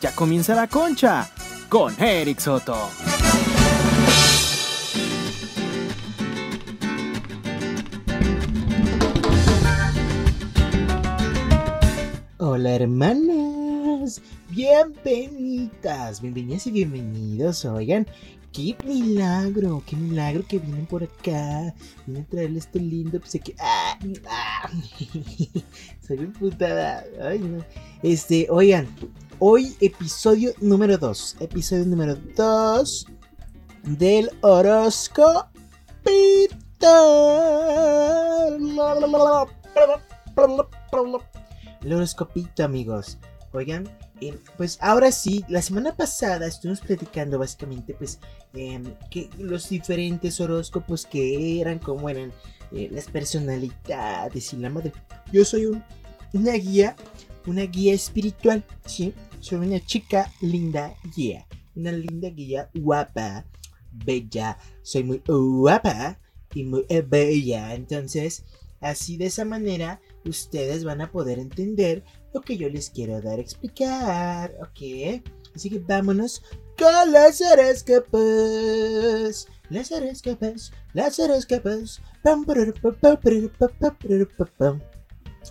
Ya comienza la concha con Eric Soto. Hola hermanas, bienvenidas, bienvenidas y bienvenidos. Oigan, qué milagro, qué milagro que vienen por acá. Vienen a traerles este lindo que ¡Ah! ¡Ah! Soy un putada. Ay, no. Este, oigan, hoy episodio número 2. Episodio número 2 del horóscopo. El horoscopito, amigos. Oigan, eh, pues ahora sí, la semana pasada estuvimos platicando básicamente, pues, em, que los diferentes horóscopos que eran, cómo eran eh, las personalidades y la madre. Yo soy un, una guía, una guía espiritual, ¿sí? Soy una chica linda guía, una linda guía guapa, bella. Soy muy guapa y muy eh, bella, entonces, así de esa manera ustedes van a poder entender lo que yo les quiero dar a explicar, ¿ok? Así que vámonos con las horóscopos. Las horóscopos, las horóscopos.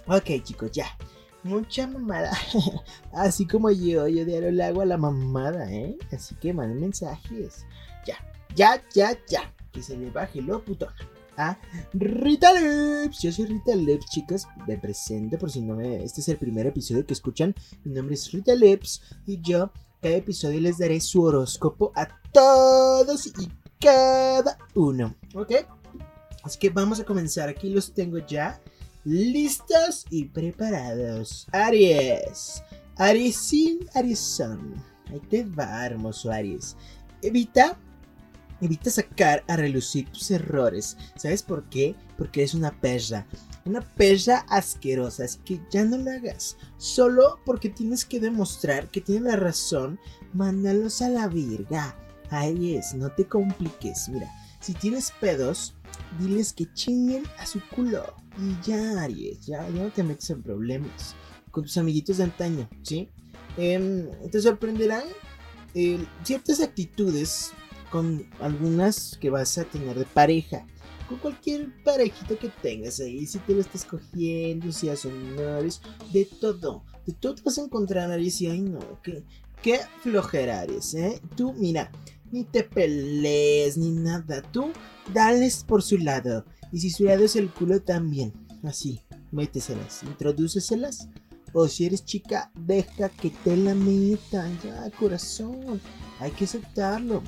Ok, chicos, ya. Mucha mamada. Así como yo, yo diario le hago a la mamada, ¿eh? Así que manden mensajes. Ya, ya, ya, ya. Que se le baje lo putona a Rita Lips. Yo soy Rita Lips, chicas. Me presento por si no me. Este es el primer episodio que escuchan. Mi nombre es Rita Lips y yo cada episodio les daré su horóscopo a todos y cada uno. ¿Ok? Así que vamos a comenzar. Aquí los tengo ya listos y preparados. Aries. Ariesin, Arieson. Ahí te va, hermoso Aries. Evita Evita sacar a relucir tus errores. ¿Sabes por qué? Porque eres una perra. Una perra asquerosa. Así que ya no lo hagas. Solo porque tienes que demostrar que tienes la razón. Mándalos a la virga. Ahí es, no te compliques. Mira, si tienes pedos, diles que chinguen a su culo. Y ya, Aries, ya, no te metes en problemas. Con tus amiguitos de antaño, ¿sí? Em, te sorprenderán eh, ciertas actitudes con algunas que vas a tener de pareja. Con cualquier parejita que tengas ahí, si te lo estás cogiendo, si hacen novios, de todo. De todo te vas a encontrar Aries y ay no, qué, qué flojera Aries, ¿eh? Tú, mira, ni te pelees ni nada. Tú, dales por su lado. Y si su lado es el culo también. Así, méteselas, introdúceselas. O si eres chica, deja que te la metan. Ya, corazón. Hay que aceptarlo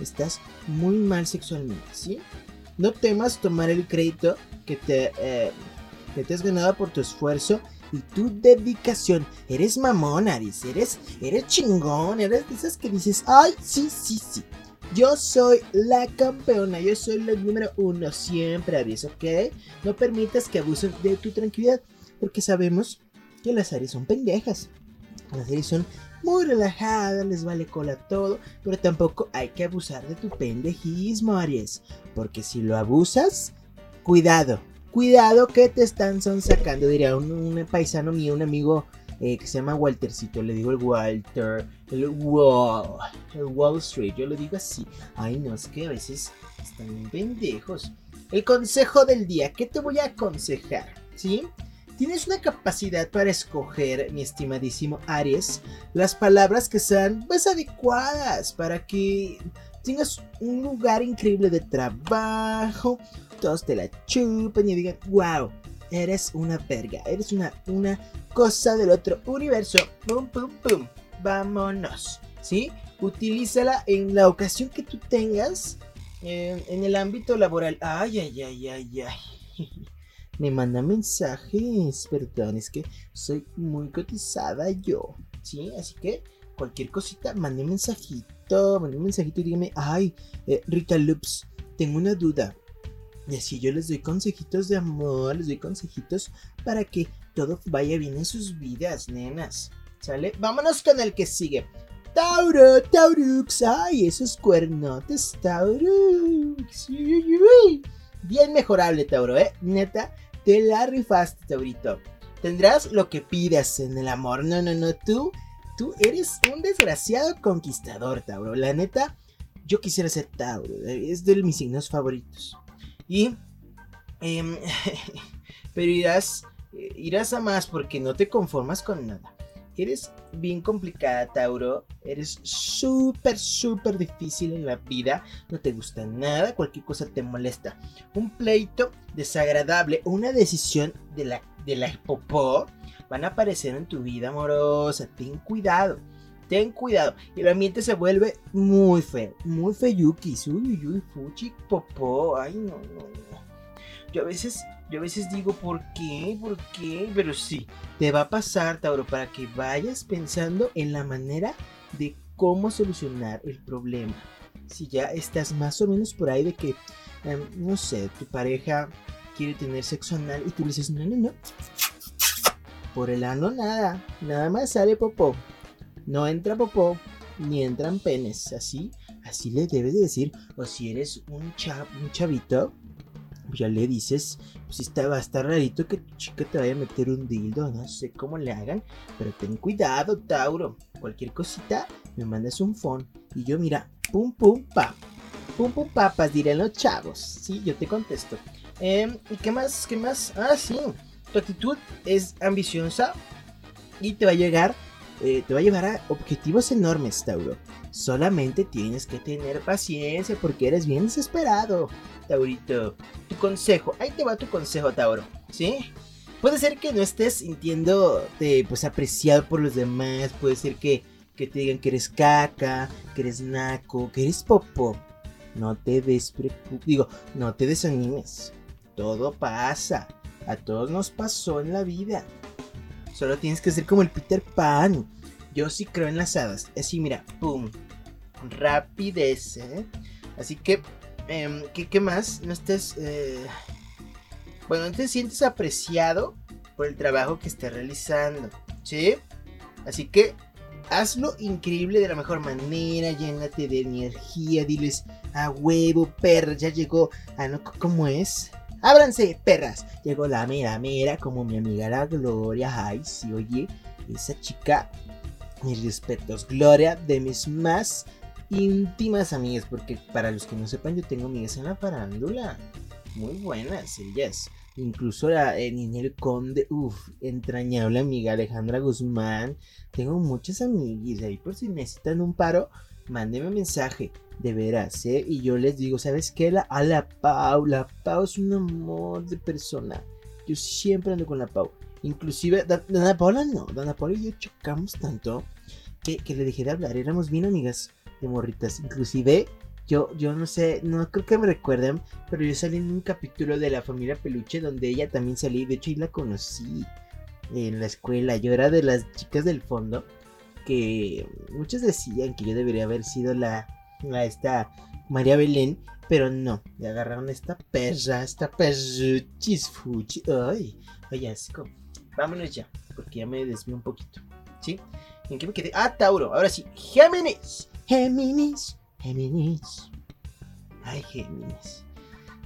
estás muy mal sexualmente, ¿sí? No temas tomar el crédito que te, eh, que te has ganado por tu esfuerzo y tu dedicación. Eres mamón, Aris, eres, eres chingón, eres de esas que dices, ay, sí, sí, sí. Yo soy la campeona, yo soy la número uno siempre, Aries, ¿ok? No permitas que abusen de tu tranquilidad, porque sabemos que las Aries son pendejas. Las Aries son muy relajada, les vale cola todo, pero tampoco hay que abusar de tu pendejismo, Aries, porque si lo abusas, cuidado, cuidado que te están sacando, diría un, paisano mío, un amigo eh, que se llama Waltercito, le digo el Walter, el Wall, el Wall Street, yo lo digo así, ay no, es que a veces están pendejos. El consejo del día, ¿qué te voy a aconsejar? ¿Sí? Tienes una capacidad para escoger, mi estimadísimo Aries, las palabras que sean más adecuadas para que tengas un lugar increíble de trabajo, todos te la chupen y digan, wow, eres una verga, eres una, una cosa del otro universo. Pum, pum, pum. Vámonos. ¿Sí? Utilízala en la ocasión que tú tengas eh, en el ámbito laboral. Ay, ay, ay, ay, ay. me manda mensajes. Perdón, es que soy muy cotizada yo. ¿Sí? Así que cualquier cosita, mande mensajito. Mande un mensajito y dígame, ay, eh, Rita Loops, tengo una duda. Y así yo les doy consejitos de amor, les doy consejitos para que todo vaya bien en sus vidas, nenas. ¿Sale? Vámonos con el que sigue. Tauro, Taurux, ay, esos cuernotes, Taurux. Bien mejorable, Tauro, ¿eh? Neta, te la rifaste, Taurito. Tendrás lo que pidas en el amor. No, no, no, tú tú eres un desgraciado conquistador, Tauro. La neta, yo quisiera ser Tauro. Es de mis signos favoritos. Y... Em, pero irás, eh, irás a más porque no te conformas con nada. Eres bien complicada, Tauro. Eres súper, súper difícil en la vida. No te gusta nada, cualquier cosa te molesta. Un pleito desagradable, una decisión de la, de la popó van a aparecer en tu vida amorosa. Ten cuidado. Ten cuidado. Y el ambiente se vuelve muy feo. Muy feyuki. Uy, uy, fuchi, popó. Ay, no, no, no. Yo a veces yo a veces digo, ¿por qué? ¿Por qué? Pero sí, te va a pasar, Tauro, para que vayas pensando en la manera de cómo solucionar el problema. Si ya estás más o menos por ahí de que, em, no sé, tu pareja quiere tener sexo anal y tú le dices, no, no, no. Por el ano nada, nada más sale popó. No entra popó, ni entran penes. Así, así le debes decir. O si eres un chavito, pues ya le dices, pues está, va a estar rarito que tu chica te vaya a meter un dildo, no sé cómo le hagan, pero ten cuidado, Tauro. Cualquier cosita, me mandas un phone y yo mira, pum pum pa. Pum pum papas, dirán los chavos. Sí, yo te contesto. Em, ¿Y qué más? ¿Qué más? Ah, sí. Tu actitud es ambiciosa y te va a llegar, eh, te va a llevar a objetivos enormes, Tauro. Solamente tienes que tener paciencia porque eres bien desesperado. Taurito. Tu consejo, ahí te va tu consejo, Tauro, ¿sí? Puede ser que no estés sintiéndote pues apreciado por los demás, puede ser que, que te digan que eres caca, que eres naco, que eres popo. No te des digo, no te desanimes. Todo pasa. A todos nos pasó en la vida. Solo tienes que ser como el Peter Pan. Yo sí creo en las hadas. Así, mira, pum. Rapidez, ¿eh? Así que Em, ¿qué, más? No estés. Eh, bueno, no te sientes apreciado por el trabajo que estés realizando. ¿Sí? Así que hazlo increíble de la mejor manera. Llénate de energía. Diles a huevo, perra. Ya llegó. Ah, no, ¿cómo es? Ábranse, perras. Llegó la mera mera, como mi amiga la Gloria. Ay, sí, oye, esa chica. Mis respetos, Gloria, de mis más íntimas amigas, porque para los que no sepan, yo tengo amigas en la farándula. Muy buenas, ellas. Incluso la el Conde, uff, entrañable amiga Alejandra Guzmán. Tengo muchas amigas ahí por si necesitan un paro, mándenme un mensaje, de veras, ¿eh? Y yo les digo, ¿sabes qué? La, a la Pau, la Pau es un amor de persona. Yo siempre ando con la Pau. Inclusive, Dana Paula no, Dana Paula y yo chocamos tanto que, que le dejé de hablar, éramos bien amigas de morritas. Inclusive, yo, yo no sé, no creo que me recuerden, pero yo salí en un capítulo de la familia Peluche donde ella también salí. De hecho, y la conocí en la escuela. Yo era de las chicas del fondo que muchos decían que yo debería haber sido la, la esta María Belén, pero no, le agarraron esta perra, esta perruchis fuchi. Ay, ay, asco. Vámonos ya, porque ya me desvío un poquito. ¿Sí? ¿En qué me quedé? Ah, Tauro, ahora sí, Géminis. Géminis, Géminis. Ay, Géminis.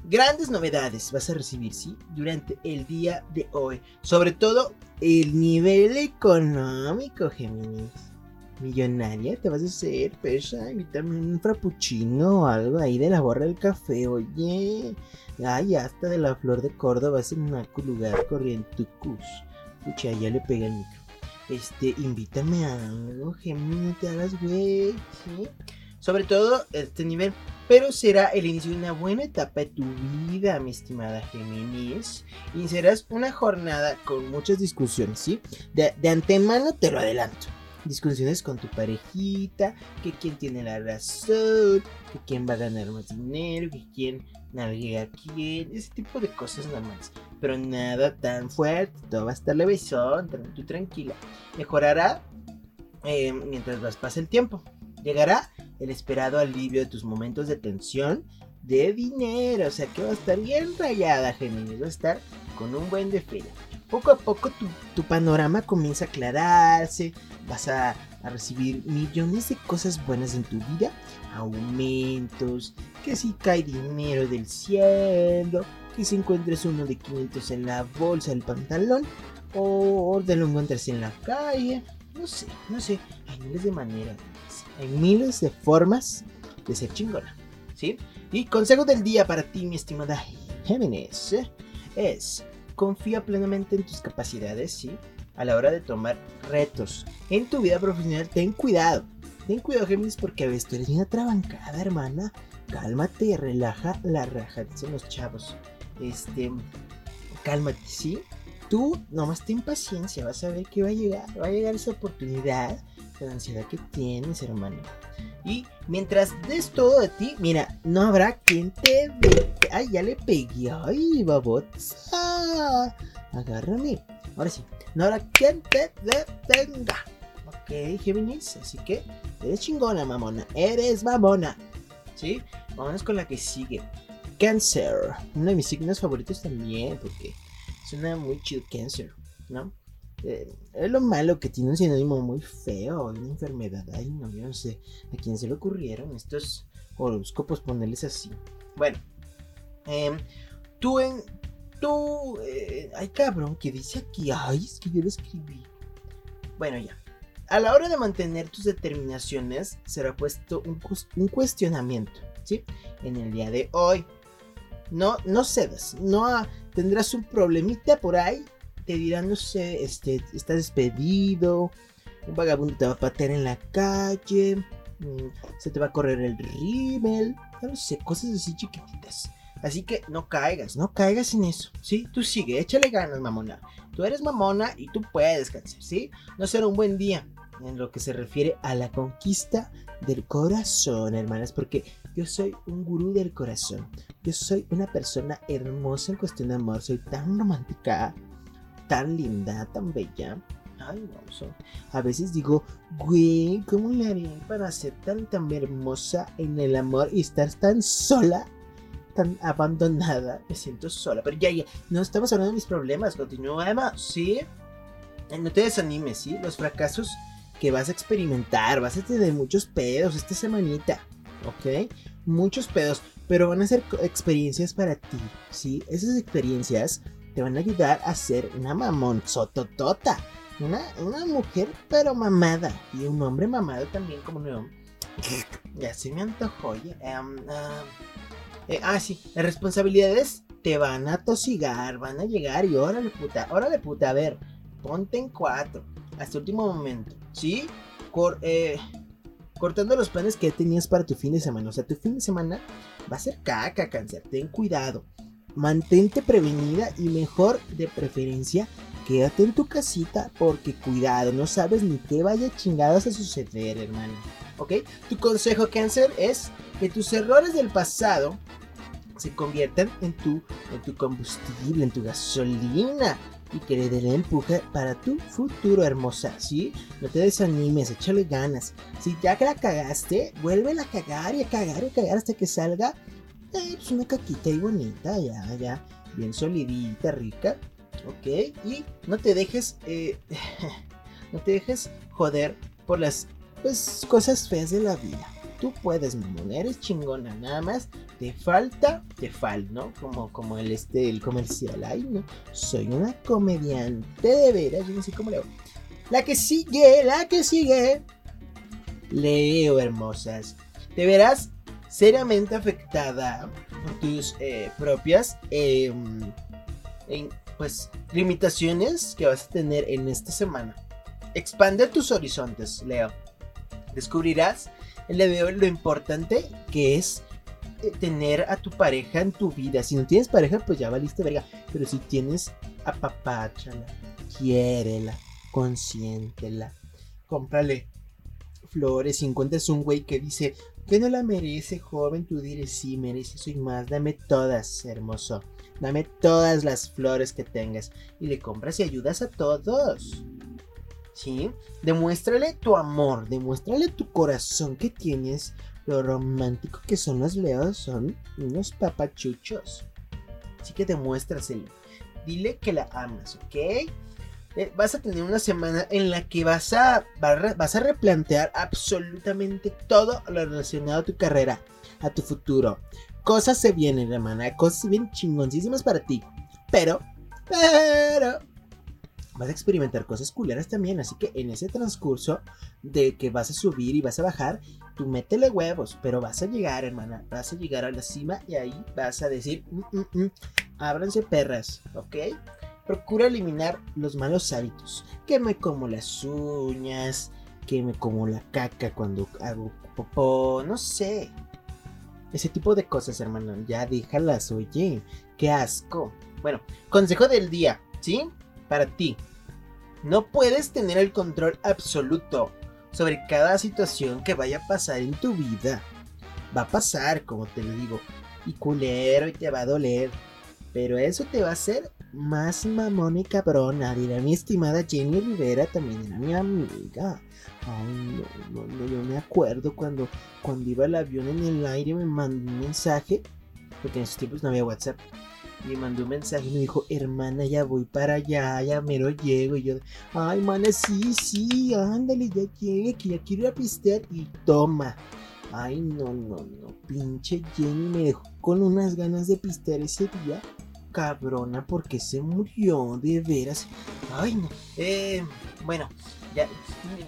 Grandes novedades vas a recibir, ¿sí? Durante el día de hoy. Sobre todo el nivel económico, Géminis. Millonaria, te vas a hacer, pesa, invítame un frappuccino o algo ahí de la borra del café, oye. Ay, hasta de la flor de Córdoba es un lugar corriente, cus. Pucha, ya le pegué el micro este, invítame a algo, Gemini, te hagas güey, ¿sí? Sobre todo este nivel, pero será el inicio de una buena etapa de tu vida, mi estimada Géminis. Y serás una jornada con muchas discusiones, ¿sí? De, de antemano te lo adelanto discusiones con tu parejita, que quién tiene la razón, que quién va a ganar más dinero, que quién navega a quién, ese tipo de cosas normales. Pero nada tan fuerte, todo va a estar levesón, tú tranquila. Mejorará eh, mientras vas pase el tiempo. Llegará el esperado alivio de tus momentos de tensión de dinero, o sea que va a estar bien rayada, Géminis, va a estar con un buen de Poco a poco tu, tu panorama comienza a aclararse, vas a, recibir millones de cosas buenas en tu vida, aumentos, que si cae dinero del cielo, que si encuentres uno de 500 en la bolsa del pantalón, o te lo encuentres en la calle, no sé, no sé. Hay miles de maneras. Hay miles de formas de ser chingona. ¿Sí? Y consejo del día para ti, mi estimada Géminis, es confía plenamente en tus capacidades, ¿sí? A la hora de tomar retos en tu vida profesional, ten cuidado. Ten cuidado, Géminis, porque a veces tú eres una trabancada, hermana. Cálmate, relaja la raja, dicen los chavos. Este, cálmate, ¿sí? Tú nomás ten paciencia, vas a ver que va a llegar, va a llegar esa oportunidad, la ansiedad que tienes, hermano. Y mientras des todo de ti, mira, no habrá quien te ve. Ay, ya le pegué. Ay, babota. Agárrame. Ahora sí, no habrá quien te detenga. Ok, Géminis, así que eres chingona, mamona. Eres mamona. ¿Sí? Vámonos con la que sigue. Cáncer. Uno de mis signos favoritos también, porque suena muy chido Cáncer, ¿no? Eh, es lo malo que tiene un sinónimo muy feo, una enfermedad. Ay, no, yo no sé a quién se le ocurrieron estos horóscopos ponerles así. Bueno, eh, tú en. Tú. Eh, ay, cabrón, que dice aquí. Ay, es que yo lo escribí. Bueno, ya. A la hora de mantener tus determinaciones, será puesto un, cuestionamiento, ¿sí? En el día de hoy. No, no cedas, no tendrás un problemita por ahí te dirán, no sé, este, estás despedido, un vagabundo te va a patear en la calle, mm, se te va a correr el rímel, no sé, cosas así chiquititas. Así que no caigas, no caigas en eso, ¿sí? Tú sigue, échale ganas, mamona. Tú eres mamona y tú puedes cáncer, ¿sí? No será un buen día en lo que se refiere a la conquista del corazón, hermanas, porque yo soy un gurú del corazón. Yo soy una persona hermosa en cuestión de amor, soy tan romántica, tan linda, tan bella. Ay, no, a veces digo, güey, ¿cómo le haré para ser tan, tan hermosa en el amor y estar tan sola, tan abandonada? Me siento sola, pero ya, ya, no estamos hablando de mis problemas, continúa, Emma, ¿sí? No te desanimes, ¿sí? Los fracasos que vas a experimentar, vas a tener muchos pedos esta semanita, ¿ok? Muchos pedos, pero van a ser experiencias para ti, ¿sí? Esas experiencias te van a ayudar a ser una mamón sototota. Una, una mujer pero mamada. Y un hombre mamado también como no. Ya se me antojó. Ah, eh, ah, sí. Las responsabilidades te van a tosigar. Van a llegar y órale puta. Órale puta. A ver. Ponte en cuatro. Hasta el último momento. ¿Sí? Eh, cortando los planes que tenías para tu fin de semana. O sea, tu fin de semana va a ser caca, cáncer. Ten cuidado mantente prevenida y mejor de preferencia quédate en tu casita porque cuidado, no sabes ni qué vaya chingados a suceder, hermano. ¿Ok? Tu consejo cáncer es que tus errores del pasado se conviertan en tu, en tu combustible, en tu gasolina y que le den empuje para tu futuro, hermosa, ¿sí? No te desanimes, échale ganas. Si ya que la cagaste, vuelve a cagar y a cagar y a cagar hasta que salga eh, pues una caquita y bonita, ya, ya, bien solidita, rica, ok, y no te dejes, eh, no te dejes joder por las, pues, cosas feas de la vida. Tú puedes, mamón, eres chingona, nada más te falta, te falta, ¿no? Como, como el, este, el comercial, ay, no, soy una comediante de veras, yo no sé cómo leo. La que sigue, la que sigue. Leo, hermosas. Te verás seriamente afectada por tus eh, propias em, pues, limitaciones que vas a tener en esta semana. Expande tus horizontes, Leo. Descubrirás de lo importante que es eh, tener a tu pareja en tu vida. Si no tienes pareja, pues ya valiste verga. Pero si tienes, apapáchala, quiérela, consiéntela, cómprale flores. Si encuentras un güey que dice, que no la merece, joven? Tú dirás, sí, merece, soy más. Dame todas, hermoso. Dame todas las flores que tengas. Y le compras y ayudas a todos. ¿Sí? Demuéstrale tu amor, demuéstrale tu corazón que tienes. Lo romántico que son los leos son unos papachuchos. Así que demuéstraselo. Dile que la amas, ¿ok? Eh, vas a tener una semana en la que vas a, vas a replantear absolutamente todo lo relacionado a tu carrera, a tu futuro. Cosas se vienen, hermana, cosas bien chingoncísimas para ti. Pero, pero, vas a experimentar cosas culeras también. Así que en ese transcurso de que vas a subir y vas a bajar, tú métele huevos, pero vas a llegar, hermana. Vas a llegar a la cima y ahí vas a decir, mm, mm, mm, ábranse perras, ¿ok? Procura eliminar los malos hábitos. Que me como las uñas, que me como la caca cuando hago popó, no sé. Ese tipo de cosas, hermano. Ya déjalas, oye. Qué asco. Bueno, consejo del día, ¿sí? Para ti. No puedes tener el control absoluto sobre cada situación que vaya a pasar en tu vida. Va a pasar, como te lo digo. Y culero y te va a doler. Pero eso te va a hacer más mamón y cabrona, dirá mi estimada Jenny Rivera, también era mi amiga. Ay, no, no, no, yo me acuerdo cuando, cuando iba el avión en el aire me mandó un mensaje, porque en esos tiempos no había WhatsApp. Me mandó un mensaje y me dijo, hermana, ya voy para allá, ya mero llego. Y yo, ay, mana, sí, sí, ándale, ya llegue, que ya quiero ir pistear. Y toma. Ay, no, no, no, pinche Jenny me dejó con unas ganas de pistear ese día cabrona porque se murió, de veras. Ay, no. Eh, bueno, ya,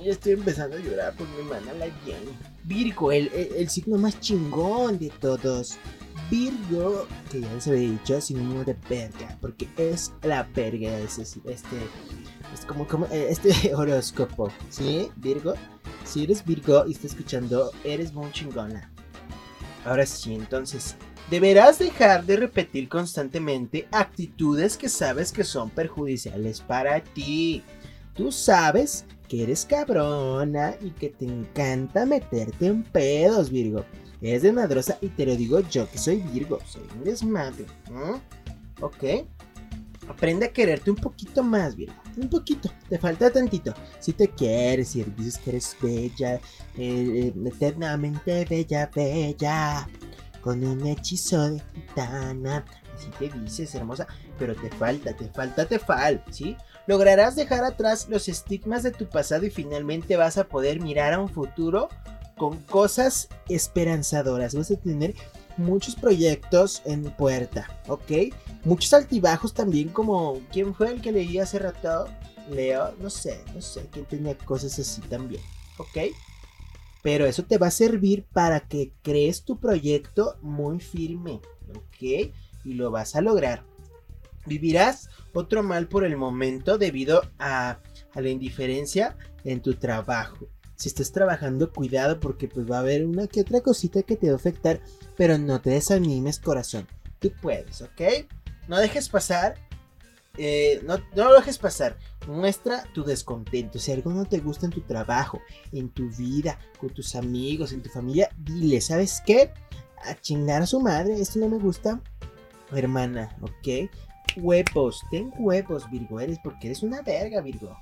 ya, estoy empezando a llorar por mi hermana la Jenny. Virgo, el, el, signo más chingón de todos. Virgo, que ya se había dicho, sinónimo de verga, porque es la verga, ese, este, es como, como eh, este horóscopo, ¿sí? Virgo, si eres Virgo y estás escuchando, eres muy chingona. Ahora sí, entonces, Deberás dejar de repetir constantemente actitudes que sabes que son perjudiciales para ti. Tú sabes que eres cabrona y que te encanta meterte en pedos, Virgo. Es de madrosa y te lo digo yo que soy Virgo, soy un desmadre. ¿Ok? Aprende a quererte un poquito más, Virgo. Un poquito, te falta tantito. Si te quieres, si dices que eres bella, eh, eh, eternamente bella, bella con un hechizo de gitana. Así te dices, hermosa, pero te falta, te falta, te falta, ¿sí? Lograrás dejar atrás los estigmas de tu pasado y finalmente vas a poder mirar a un futuro con cosas esperanzadoras. Vas a tener muchos proyectos en puerta, ¿ok? Muchos altibajos también, como ¿quién fue el que leí hace rato? Leo, no sé, no sé, quién tenía cosas así también, ¿ok? Pero eso te va a servir para que crees tu proyecto muy firme, ¿ok? Y lo vas a lograr. Vivirás otro mal por el momento debido a, la indiferencia en tu trabajo. Si estás trabajando, cuidado porque pues va a haber una que otra cosita que te va a afectar, pero no te desanimes corazón. Tú puedes, ¿ok? No dejes pasar eh, no, lo dejes pasar. Muestra tu descontento. Si algo no te gusta en tu trabajo, en tu vida, con tus amigos, en tu familia, dile, ¿sabes qué? A chingar a su madre, esto no me gusta. Hermana, ¿ok? Huevos, ten huevos, Virgo, eres porque eres una verga, Virgo.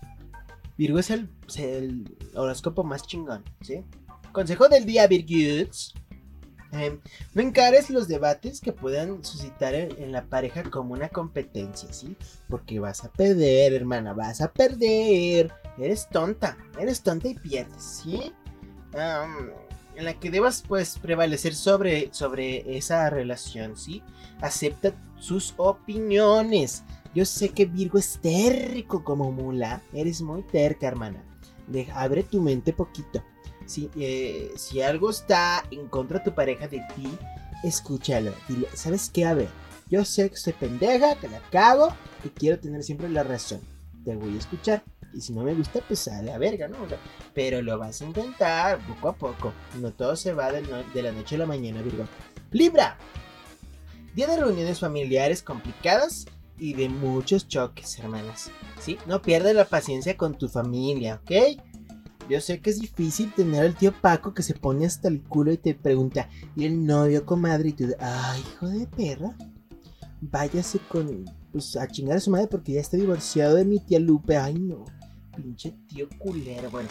Virgo es el, el horóscopo más chingón, ¿sí? Consejo del día, Virgos. Em, no encares los debates que puedan suscitar en, la pareja como una competencia, ¿sí? Porque vas a perder, hermana, vas a perder. Eres tonta, eres tonta y pierdes, ¿sí? en la que debas, pues, prevalecer sobre, sobre esa relación, ¿sí? Acepta sus opiniones. Yo sé que Virgo es terco como mula. Eres muy terca, hermana. abre tu mente poquito. Si, eh, si algo está en contra de tu pareja de ti, escúchalo. Dile, ¿sabes qué? A ver, yo sé que soy pendeja, que la cago, que quiero tener siempre la razón. Te voy a escuchar. Y si no me gusta, pues a verga, ¿no? pero lo vas a intentar poco a poco. No todo se va de, de la noche a la mañana, Virgo. Libra. Día de reuniones familiares complicadas y de muchos choques, hermanas. ¿Sí? No pierdas la paciencia con tu familia, ¿ok? Yo sé que es difícil tener al tío Paco que se pone hasta el culo y te pregunta, ¿y el novio, comadre? Y tú, ay, hijo de perra. Váyase con, pues, a chingar a su madre porque ya está divorciado de mi tía Lupe. Ay, no. Pinche tío culero. Bueno,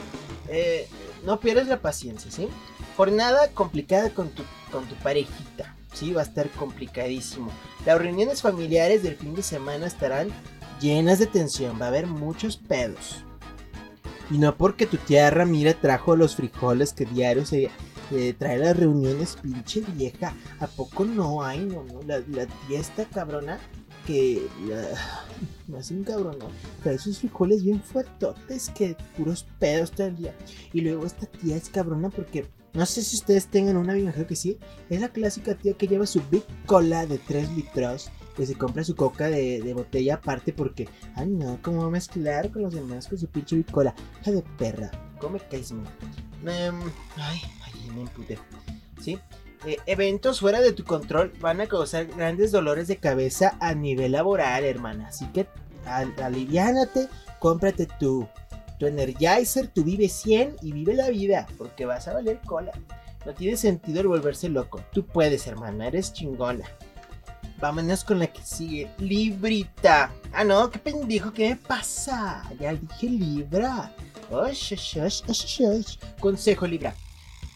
eh, no pierdas la paciencia, ¿sí? Jornada complicada con tu, con tu parejita. Sí, va a estar complicadísimo. Las reuniones familiares del fin de semana estarán llenas de tensión. Va a haber muchos pedos. Y no porque tu tía Ramira trajo los frijoles que diario se trae las reuniones, pinche vieja. ¿A poco no? hay? no, no. La, tía esta cabrona que la- me hacen cabrón, ¿no? Trae esos frijoles bien fuertotes que puros pedos todo el día. Y luego esta tía es cabrona porque no sé si ustedes tengan una, me que sí. Es la clásica tía que lleva su Big Cola de 3 litros. Que se compra su coca de, botella aparte porque, ay no, ¿cómo va a mezclar con los demás con su pinche Big Cola? Hija de perra, come caes man. Em, ay, ay, me emputé. ¿Sí? Eh, eventos fuera de tu control van a causar grandes dolores de cabeza a nivel laboral, hermana. Así que al, aliviánate, cómprate tu, tu Energizer, tu Vive 100 y vive la vida, porque vas a valer cola. No tiene sentido el volverse loco. Tú puedes, hermana, eres chingona. Vámonos con la que sigue. Librita. Ah, no, qué pendejo, ¿qué me pasa? Ya dije Libra. Osh, osh, osh, osh. Consejo Libra.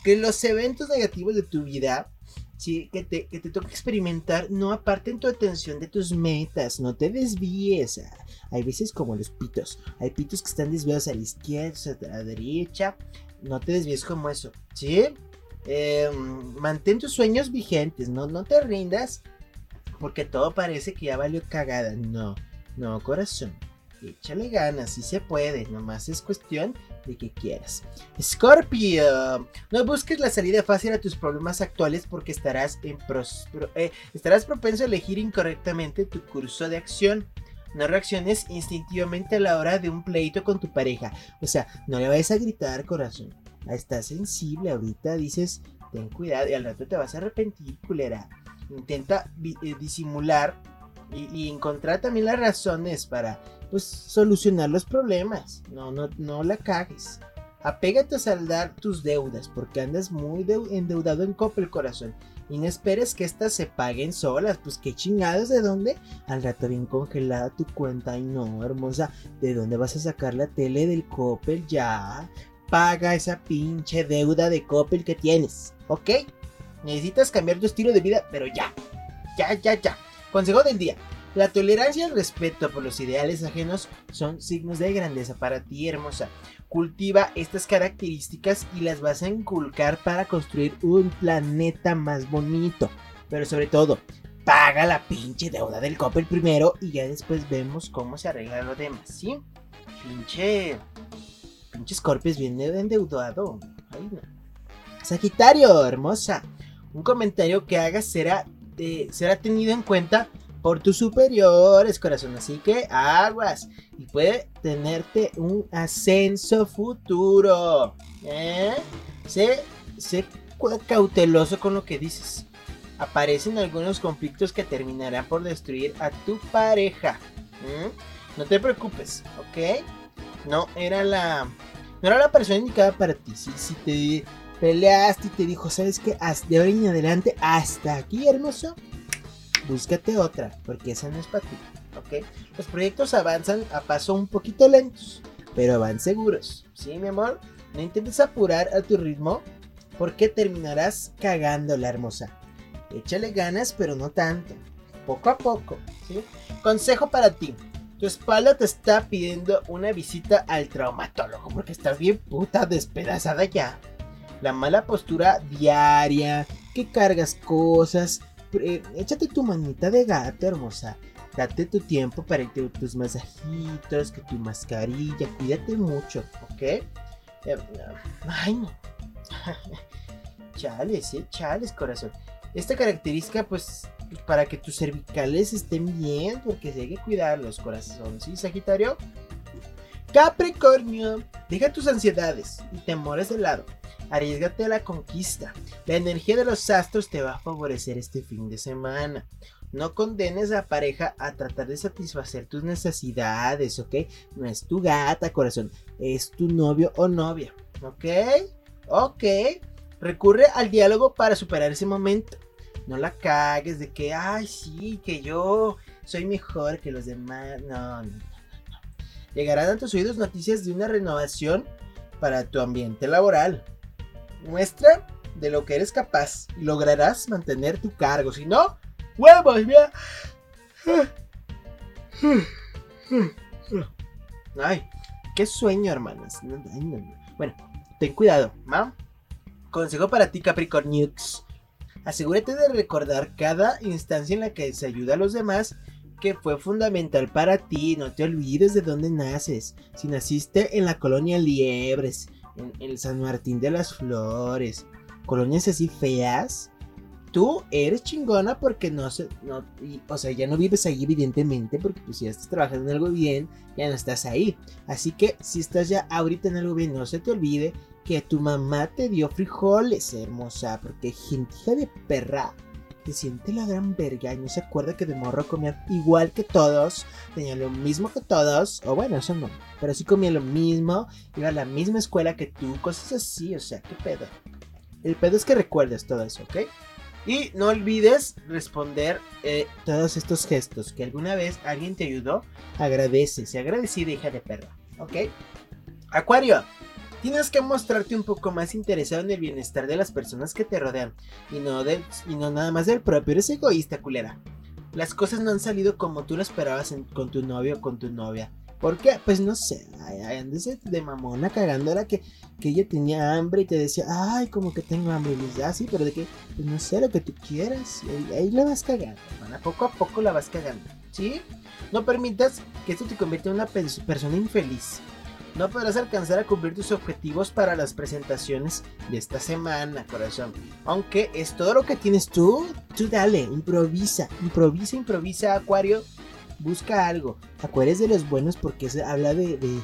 Que los eventos negativos de tu vida, sí, que te, que te toca experimentar, no aparten tu atención de tus metas. No te desvíes. Hay veces como los pitos. Hay pitos que están desviados a la izquierda, a la derecha. No te desvíes como eso. ¿Sí? Eh, mantén tus sueños vigentes. No, no te rindas. Porque todo parece que ya valió cagada. No, no, corazón. Échale ganas, si se puede. Nomás es cuestión de que quieras. Scorpio, no busques la salida fácil a tus problemas actuales porque estarás, en pros- pro- eh, estarás propenso a elegir incorrectamente tu curso de acción. No reacciones instintivamente a la hora de un pleito con tu pareja. O sea, no le vayas a gritar, corazón. Estás sensible ahorita, dices, ten cuidado y al rato te vas a arrepentir, culera. Intenta eh, disimular y, encontrar también las razones para pues solucionar los problemas. No, no, no la cagues. Apégate a saldar tus deudas porque andas muy deu- endeudado en Coppel corazón. Y no esperes que estas se paguen solas. Pues qué chingados, ¿de dónde? Al rato bien congelada tu cuenta. Ay no, hermosa. ¿De dónde vas a sacar la tele del Coppel ya? Paga esa pinche deuda de Coppel que tienes. ¿Ok? Necesitas cambiar tu estilo de vida, pero ya. Ya, ya, ya. Consejo del día. La tolerancia y el respeto por los ideales ajenos son signos de grandeza para ti, hermosa. Cultiva estas características y las vas a inculcar para construir un planeta más bonito. Pero sobre todo, paga la pinche deuda del Coppel primero y ya después vemos cómo se arregla lo demás, ¿sí? Pinche... Pinche Scorpio es bien endeudado. Ay. Sagitario, hermosa. Un comentario que hagas será, eh, será tenido en cuenta por tus superiores, corazón. Así que aguas. Y puede tenerte un ascenso futuro. ¿eh? Sé, sé cauteloso con lo que dices. Aparecen algunos conflictos que terminarán por destruir a tu pareja. ¿m? No te preocupes, ¿ok? No era la. No era la persona indicada para ti. Si, si te peleaste y te dijo, ¿sabes qué? De ahora en adelante, hasta aquí, hermoso búscate otra, porque esa no es para ti, ¿ok? Los proyectos avanzan a paso un poquito lentos, pero van seguros, ¿sí, mi amor? No intentes apurar a tu ritmo, porque terminarás cagando la hermosa. Échale ganas, pero no tanto, poco a poco, ¿sí? Consejo para ti. Tu espalda te está pidiendo una visita al traumatólogo porque estás bien puta despedazada ya. La mala postura diaria, que cargas cosas, eh, échate tu manita de gato, hermosa. Date tu tiempo para irte tus masajitos, que tu mascarilla. Cuídate mucho, ¿ok? Eh, ay, no. chales, eh, chales, corazón. Esta característica, pues, para que tus cervicales estén bien, porque hay que cuidarlos, corazón. ¿Sí, Sagitario? Capricornio, deja tus ansiedades y temores de lado. Arriesgate a la conquista. La energía de los astros te va a favorecer este fin de semana. No condenes a pareja a tratar de satisfacer tus necesidades, ¿ok? No es tu gata, corazón. Es tu novio o novia, ¿ok? Ok. Recurre al diálogo para superar ese momento. No la cagues de que, ay, sí, que yo soy mejor que los demás. No, no, no, no. Llegarán a tus oídos noticias de una renovación para tu ambiente laboral. Muestra de lo que eres capaz lograrás mantener tu cargo. Si no, huevos, mira. Ay, qué sueño, hermanas. Bueno, ten cuidado, ¿va? Consejo para ti, Capricorniux. Asegúrate de recordar cada instancia en la que se ayuda a los demás que fue fundamental para ti. No te olvides de dónde naces. Si naciste en la colonia Liebres, en el San Martín de las Flores, colonias así feas, tú eres chingona porque no se, no, o sea, ya no vives ahí evidentemente, porque pues ya estás trabajando en algo bien, ya no estás ahí. Así que si estás ya ahorita en algo bien, no se te olvide que tu mamá te dio frijoles, hermosa, porque gente de perra que siente la gran verga y no se acuerda que de morro comía igual que todos, tenía lo mismo que todos, o bueno, eso no, pero sí comía lo mismo, iba a la misma escuela que tú, cosas así, o sea, qué pedo. El pedo es que recuerdes todo eso, ¿ok? Y no olvides responder eh, todos estos gestos que alguna vez alguien te ayudó. Agradece, se agradecida hija de perra. ¿Ok? Acuario, tienes que mostrarte un poco más interesado en el bienestar de las personas que te rodean y no, y no nada más del propio. Eres egoísta, culera. Las cosas no han salido como tú lo esperabas con tu novio o con tu novia. ¿Por qué? Pues no sé, andes de mamona cagando era que, que ella tenía hambre y te decía, ay, como que tengo hambre. Y dices, ah, sí, pero de que, pues no sé, lo que tú quieras. Y ahí, la vas cagando, hermana. Poco a poco la vas cagando, ¿sí? No permitas que esto te convierta en una persona infeliz. No podrás alcanzar a cumplir tus objetivos para las presentaciones de esta semana, corazón. Aunque es todo lo que tienes tú, tú dale, improvisa, improvisa, improvisa, Acuario busca algo. Acuerdes de los buenos porque se habla de,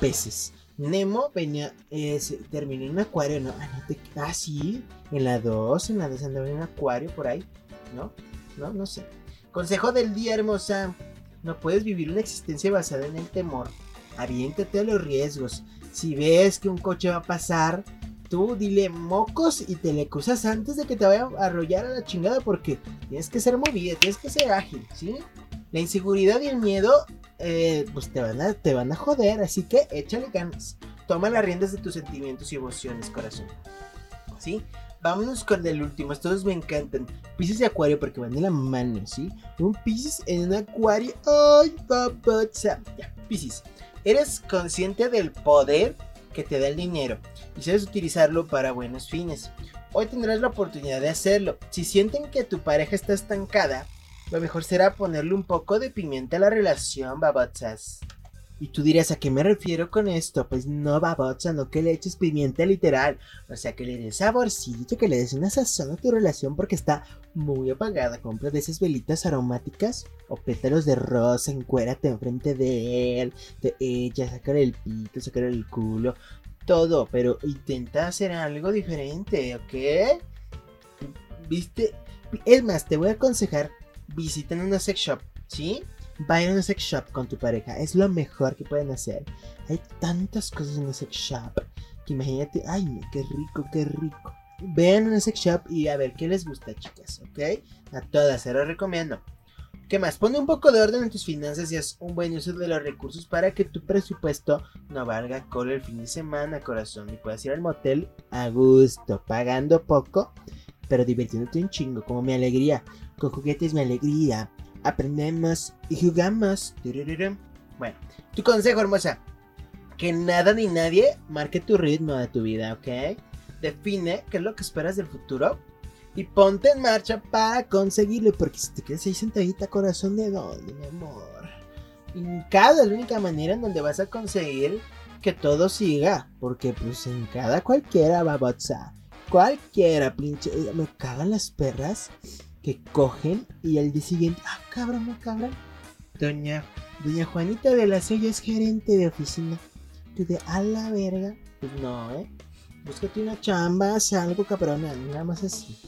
peces. Nemo venía, eh, terminó en un acuario, ¿no? Ah, ah, sí, en la 2, en la 2 andaba en un acuario por ahí, ¿no? No, no sé. Consejo del día, hermosa. No puedes vivir una existencia basada en el temor. Aviéntate a los riesgos. Si ves que un coche va a pasar, tú dile mocos y te le cruzas antes de que te vaya a arrollar a la chingada porque tienes que ser movida, tienes que ser ágil, ¿sí? La inseguridad y el miedo, eh, pues te van, a, te van a joder, así que échale ganas. Toma las riendas de tus sentimientos y emociones, corazón. ¿Sí? Vámonos con el último, estos me encantan. Pisces de acuario porque van de la mano, ¿sí? Un Pisces en un acuario. ¡Ay, papá! Ya, Pisces. Eres consciente del poder que te da el dinero y sabes utilizarlo para buenos fines. Hoy tendrás la oportunidad de hacerlo. Si sienten que tu pareja está estancada, lo mejor será ponerle un poco de pimienta a la relación, babotzas. Y tú dirías, ¿a qué me refiero con esto? Pues no, babotza, no que le eches pimienta literal. O sea, que le des saborcito, que le des una sazón a tu relación porque está muy apagada. Compra de esas velitas aromáticas o pétalos de rosa, encuérate enfrente de él, de ella, sacar el pito, sacar el culo, todo. Pero intenta hacer algo diferente, ¿ok? ¿Viste? Es más, te voy a aconsejar visiten una sex shop, ¿sí? Vayan a una sex shop con tu pareja, es lo mejor que pueden hacer. Hay tantas cosas en una sex shop que imagínate, ay, qué rico, qué rico. Vean una sex shop y a ver qué les gusta, chicas, ¿ok? A todas, se lo recomiendo. ¿Qué más? Pone un poco de orden en tus finanzas y haz un buen uso de los recursos para que tu presupuesto no valga cola el fin de semana, corazón. Y puedas ir al motel a gusto, pagando poco, pero divirtiéndote un chingo, como mi alegría. Con juguetes mi alegría. Aprendemos y jugamos. Bueno, tu consejo, hermosa. Que nada ni nadie marque tu ritmo de tu vida, ¿ok? Define qué es lo que esperas del futuro y ponte en marcha para conseguirlo. Porque si te quedas ahí sentadita, corazón de dónde, mi amor. cada es la única manera en donde vas a conseguir que todo siga. Porque pues en cada cualquiera va a Cualquiera, pinche. Me cagan las perras que cogen y al día siguiente, ah, cabrón, cabrón. Doña, doña Juanita de la Sella es gerente de oficina. Tú de a la verga, pues no, eh. Búscate una chamba, haz algo cabrona, nada más así.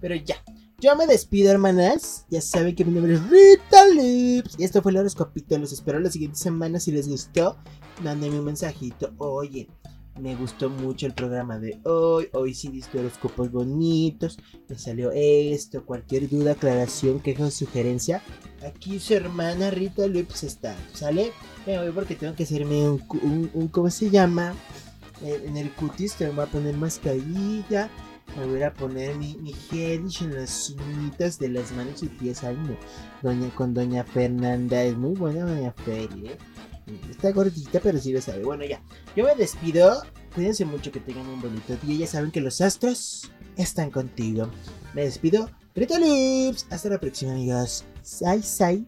Pero ya, yo me despido, hermanas. Ya saben que mi nombre es Rita Lips. Y esto fue el horoscopito. Los espero la siguiente semana. Si les gustó, mándenme un mensajito. Oye, me gustó mucho el programa de hoy. Hoy sí diste horóscopos bonitos. Me salió esto. Cualquier duda, aclaración, queja o sugerencia. Aquí su hermana Rita Lips está. ¿Sale? Me voy porque tengo que hacerme un. un, ¿Cómo se llama? En, el cutis. me voy a poner mascarilla. Me voy a poner mi, mi en las uñitas de las manos y pies. No. Doña, con Doña Fernanda. Es muy buena Doña Feria. ¿eh? Está gordita, pero sí lo sabe. Bueno, ya. Yo me despido. Cuídense mucho, que tengan un bonito día. Ya saben que los astros están contigo. Me despido. Greta Lips. Hasta la próxima, amigos. Sai, sai.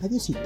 Adiósito.